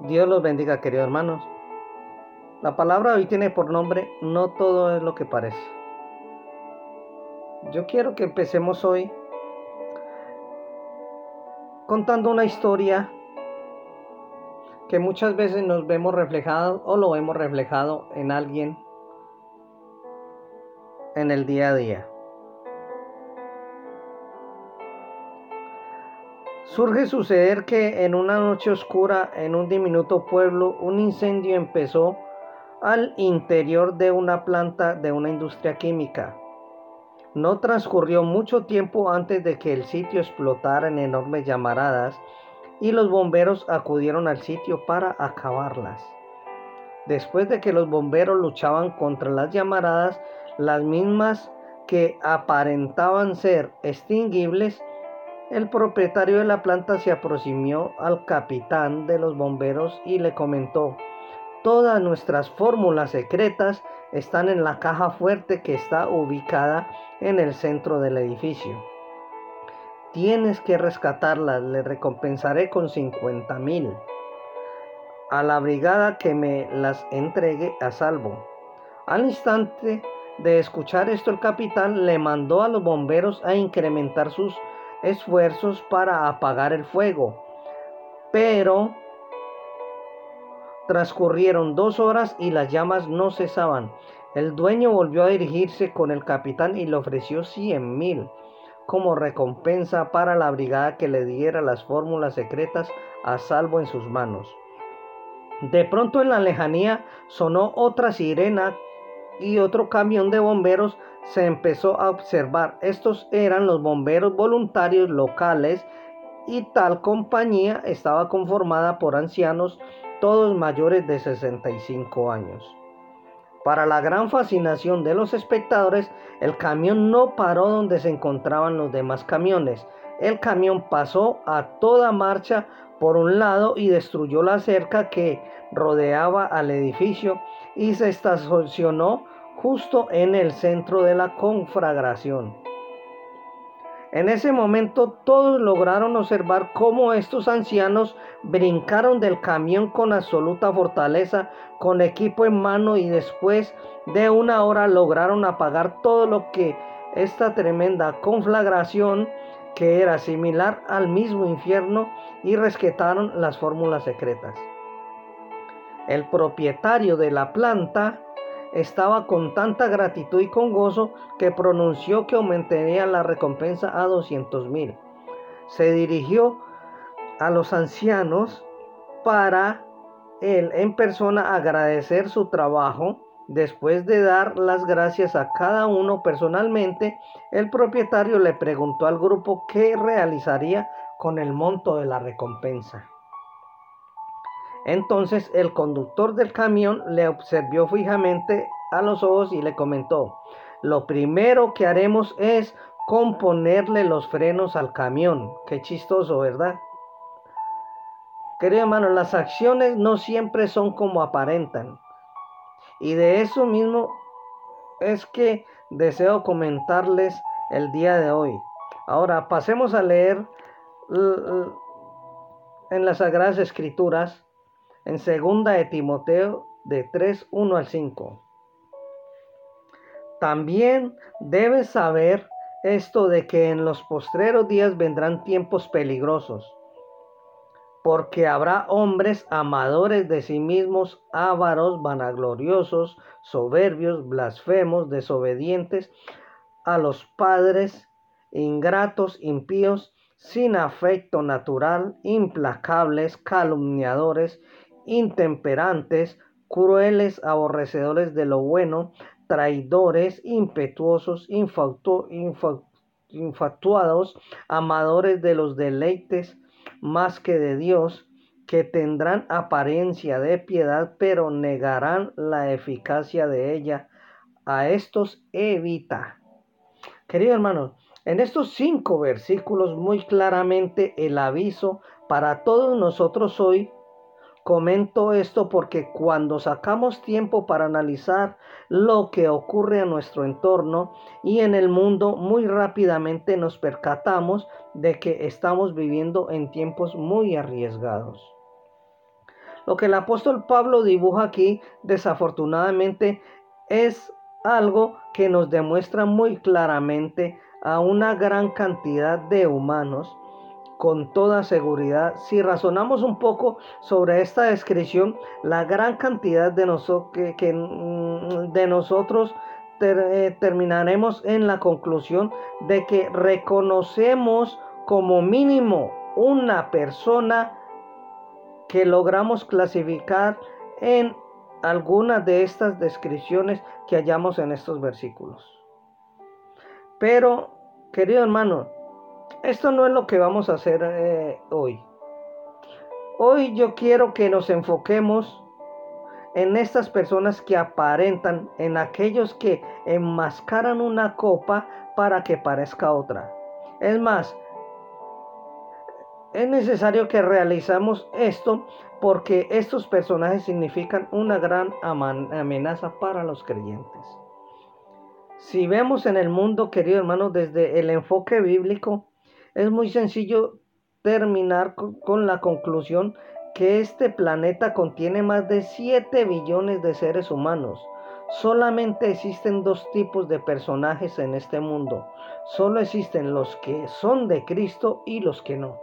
Dios los bendiga, queridos hermanos. La palabra hoy tiene por nombre No todo es lo que parece. Yo quiero que empecemos hoy contando una historia que muchas veces nos vemos reflejado o lo vemos reflejado en alguien en el día a día. Surge suceder que en una noche oscura en un diminuto pueblo un incendio empezó al interior de una planta de una industria química. No transcurrió mucho tiempo antes de que el sitio explotara en enormes llamaradas y los bomberos acudieron al sitio para acabarlas. Después de que los bomberos luchaban contra las llamaradas, las mismas que aparentaban ser extinguibles, el propietario de la planta se aproximó al capitán de los bomberos y le comentó, todas nuestras fórmulas secretas están en la caja fuerte que está ubicada en el centro del edificio. Tienes que rescatarlas, le recompensaré con 50 mil. A la brigada que me las entregue a salvo. Al instante de escuchar esto, el capitán le mandó a los bomberos a incrementar sus esfuerzos para apagar el fuego, pero transcurrieron dos horas y las llamas no cesaban. El dueño volvió a dirigirse con el capitán y le ofreció cien mil como recompensa para la brigada que le diera las fórmulas secretas a salvo en sus manos. De pronto en la lejanía sonó otra sirena y otro camión de bomberos se empezó a observar. Estos eran los bomberos voluntarios locales y tal compañía estaba conformada por ancianos, todos mayores de 65 años. Para la gran fascinación de los espectadores, el camión no paró donde se encontraban los demás camiones. El camión pasó a toda marcha por un lado y destruyó la cerca que rodeaba al edificio y se estacionó justo en el centro de la conflagración. En ese momento todos lograron observar cómo estos ancianos brincaron del camión con absoluta fortaleza, con equipo en mano y después de una hora lograron apagar todo lo que esta tremenda conflagración que era similar al mismo infierno y rescataron las fórmulas secretas. El propietario de la planta estaba con tanta gratitud y con gozo que pronunció que aumentaría la recompensa a 200 mil. Se dirigió a los ancianos para él en persona agradecer su trabajo. Después de dar las gracias a cada uno personalmente, el propietario le preguntó al grupo qué realizaría con el monto de la recompensa. Entonces el conductor del camión le observó fijamente a los ojos y le comentó, lo primero que haremos es componerle los frenos al camión. Qué chistoso, ¿verdad? Querido hermano, las acciones no siempre son como aparentan. Y de eso mismo es que deseo comentarles el día de hoy. Ahora pasemos a leer en las Sagradas Escrituras en segunda de Timoteo de 3, 1 al 5. También debes saber esto de que en los postreros días vendrán tiempos peligrosos, porque habrá hombres amadores de sí mismos, ávaros, vanagloriosos, soberbios, blasfemos, desobedientes a los padres, ingratos, impíos, sin afecto natural, implacables, calumniadores, intemperantes, crueles, aborrecedores de lo bueno, traidores, impetuosos, infatuados, amadores de los deleites más que de Dios, que tendrán apariencia de piedad, pero negarán la eficacia de ella. A estos evita. Querido hermano, en estos cinco versículos muy claramente el aviso para todos nosotros hoy Comento esto porque cuando sacamos tiempo para analizar lo que ocurre a nuestro entorno y en el mundo, muy rápidamente nos percatamos de que estamos viviendo en tiempos muy arriesgados. Lo que el apóstol Pablo dibuja aquí, desafortunadamente, es algo que nos demuestra muy claramente a una gran cantidad de humanos con toda seguridad. Si razonamos un poco sobre esta descripción, la gran cantidad de, mm, nosotros eh, terminaremos en la conclusión de que reconocemos como mínimo una persona que logramos clasificar en algunas de estas descripciones que hallamos en estos versículos. Pero, querido hermano, esto no es lo que vamos a hacer eh, hoy. Hoy yo quiero que nos enfoquemos en estas personas que aparentan, en aquellos que enmascaran una copa para que parezca otra. Es más, es necesario que realizamos esto porque estos personajes significan una gran amenaza para los creyentes. Si vemos en el mundo, querido hermano, desde el enfoque bíblico, es muy sencillo terminar con la conclusión que este planeta contiene más de 7 billones de seres humanos. Solamente existen dos tipos de personajes en este mundo. Solo existen los que son de Cristo y los que no.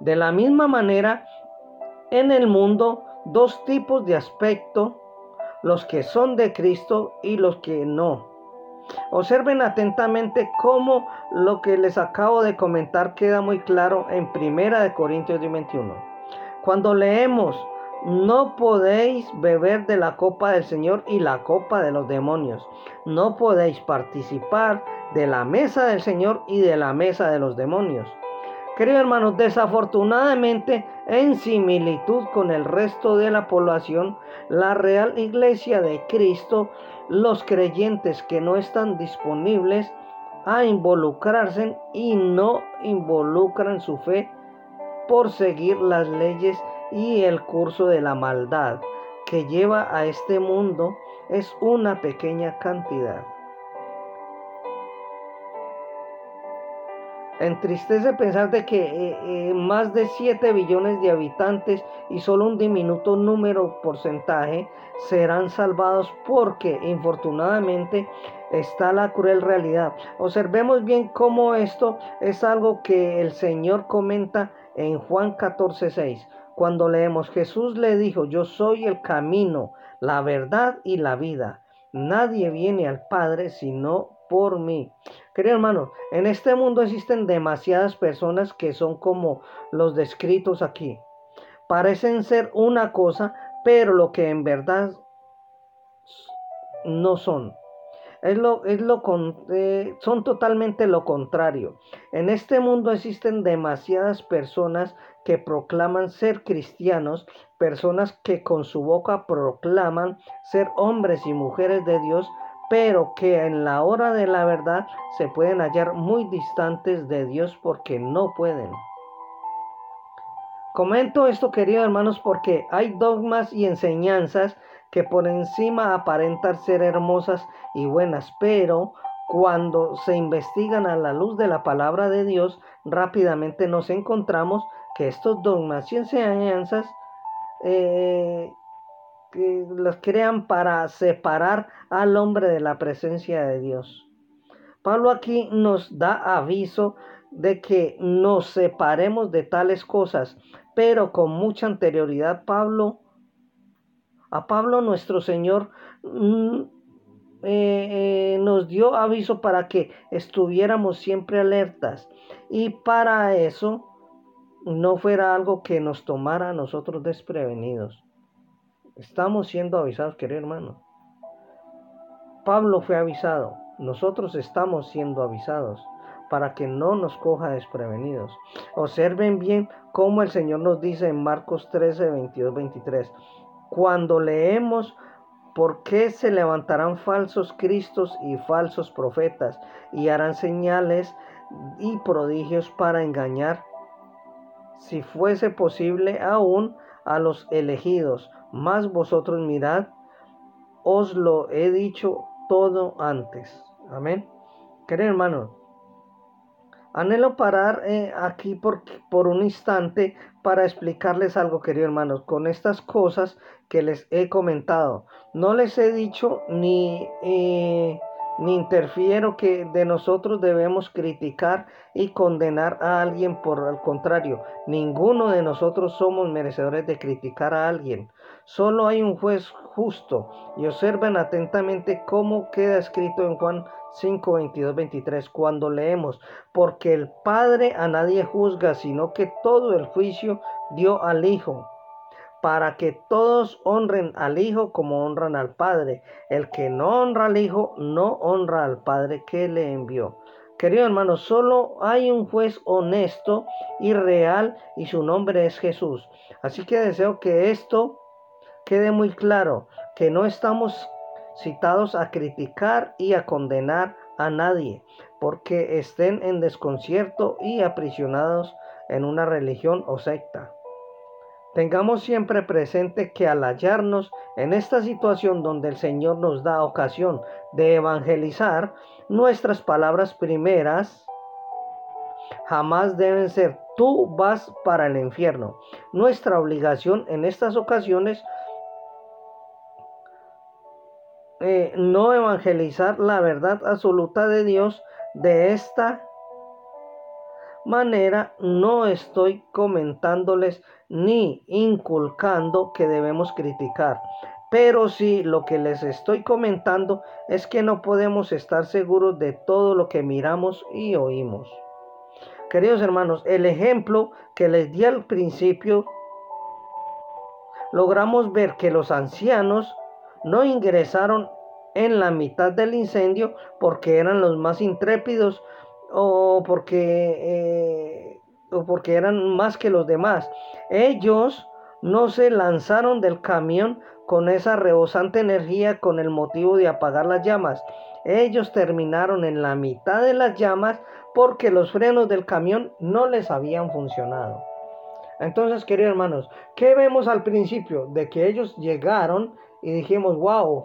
De la misma manera, en el mundo, dos tipos de aspecto, los que son de Cristo y los que no. Observen atentamente cómo lo que les acabo de comentar queda muy claro en 1 Corintios 21. Cuando leemos, no podéis beber de la copa del Señor y la copa de los demonios. No podéis participar de la mesa del Señor y de la mesa de los demonios. Queridos hermanos, desafortunadamente, en similitud con el resto de la población, la Real Iglesia de Cristo, los creyentes que no están disponibles a involucrarse y no involucran su fe por seguir las leyes y el curso de la maldad que lleva a este mundo es una pequeña cantidad. Entristece pensar que eh, eh, más de 7 billones de habitantes y solo un diminuto número porcentaje serán salvados porque infortunadamente está la cruel realidad. Observemos bien cómo esto es algo que el Señor comenta en Juan 14, 6. Cuando leemos, Jesús le dijo, yo soy el camino, la verdad y la vida. Nadie viene al Padre sino por mí. Querido hermano, en este mundo existen demasiadas personas que son como los descritos aquí. Parecen ser una cosa, pero lo que en verdad no son. Es lo, es lo eh, son totalmente lo contrario. En este mundo existen demasiadas personas que proclaman ser cristianos, personas que con su boca proclaman ser hombres y mujeres de Dios, pero que en la hora de la verdad se pueden hallar muy distantes de Dios porque no pueden. Comento esto, queridos hermanos, porque hay dogmas y enseñanzas que por encima aparentan ser hermosas y buenas, pero cuando se investigan a la luz de la palabra de Dios, rápidamente nos encontramos que estos dogmas y enseñanzas eh, que los crean para separar al hombre de la presencia de Dios. Pablo aquí nos da aviso de que nos separemos de tales cosas, pero con mucha anterioridad Pablo, a Pablo nuestro Señor mm, eh, eh, nos dio aviso para que estuviéramos siempre alertas y para eso no fuera algo que nos tomara a nosotros desprevenidos. Estamos siendo avisados, querido hermano. Pablo fue avisado, nosotros estamos siendo avisados para que no nos coja desprevenidos. Observen bien cómo el Señor nos dice en Marcos 13, 22, 23. Cuando leemos por qué se levantarán falsos cristos y falsos profetas y harán señales y prodigios para engañar, si fuese posible aún a los elegidos, más vosotros mirad, os lo he dicho todo antes. Amén. Querido hermano, Anhelo parar eh, aquí por, por un instante para explicarles algo, queridos hermanos, con estas cosas que les he comentado. No les he dicho ni, eh, ni interfiero que de nosotros debemos criticar y condenar a alguien. Por el contrario, ninguno de nosotros somos merecedores de criticar a alguien. Solo hay un juez justo. Y observen atentamente cómo queda escrito en Juan 5, 22, 23, cuando leemos, porque el Padre a nadie juzga, sino que todo el juicio dio al Hijo, para que todos honren al Hijo como honran al Padre. El que no honra al Hijo, no honra al Padre que le envió. Querido hermano, solo hay un juez honesto y real y su nombre es Jesús. Así que deseo que esto quede muy claro, que no estamos citados a criticar y a condenar a nadie, porque estén en desconcierto y aprisionados en una religión o secta. Tengamos siempre presente que al hallarnos en esta situación donde el Señor nos da ocasión de evangelizar, nuestras palabras primeras jamás deben ser tú vas para el infierno. Nuestra obligación en estas ocasiones Eh, no evangelizar la verdad absoluta de Dios de esta manera no estoy comentándoles ni inculcando que debemos criticar. Pero sí lo que les estoy comentando es que no podemos estar seguros de todo lo que miramos y oímos. Queridos hermanos, el ejemplo que les di al principio, logramos ver que los ancianos no ingresaron en la mitad del incendio porque eran los más intrépidos o porque, eh, o porque eran más que los demás. Ellos no se lanzaron del camión con esa rebosante energía con el motivo de apagar las llamas. Ellos terminaron en la mitad de las llamas porque los frenos del camión no les habían funcionado. Entonces, queridos hermanos, ¿qué vemos al principio? De que ellos llegaron y dijimos, wow,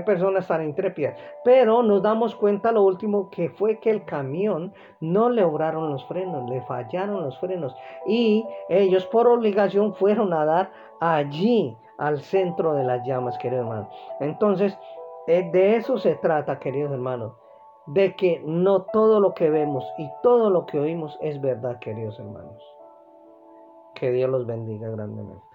personas tan intrépidas. Pero nos damos cuenta lo último que fue que el camión no le obraron los frenos, le fallaron los frenos. Y ellos por obligación fueron a dar allí al centro de las llamas, queridos hermanos. Entonces, eh, de eso se trata, queridos hermanos. De que no todo lo que vemos y todo lo que oímos es verdad, queridos hermanos. Que Dios los bendiga grandemente.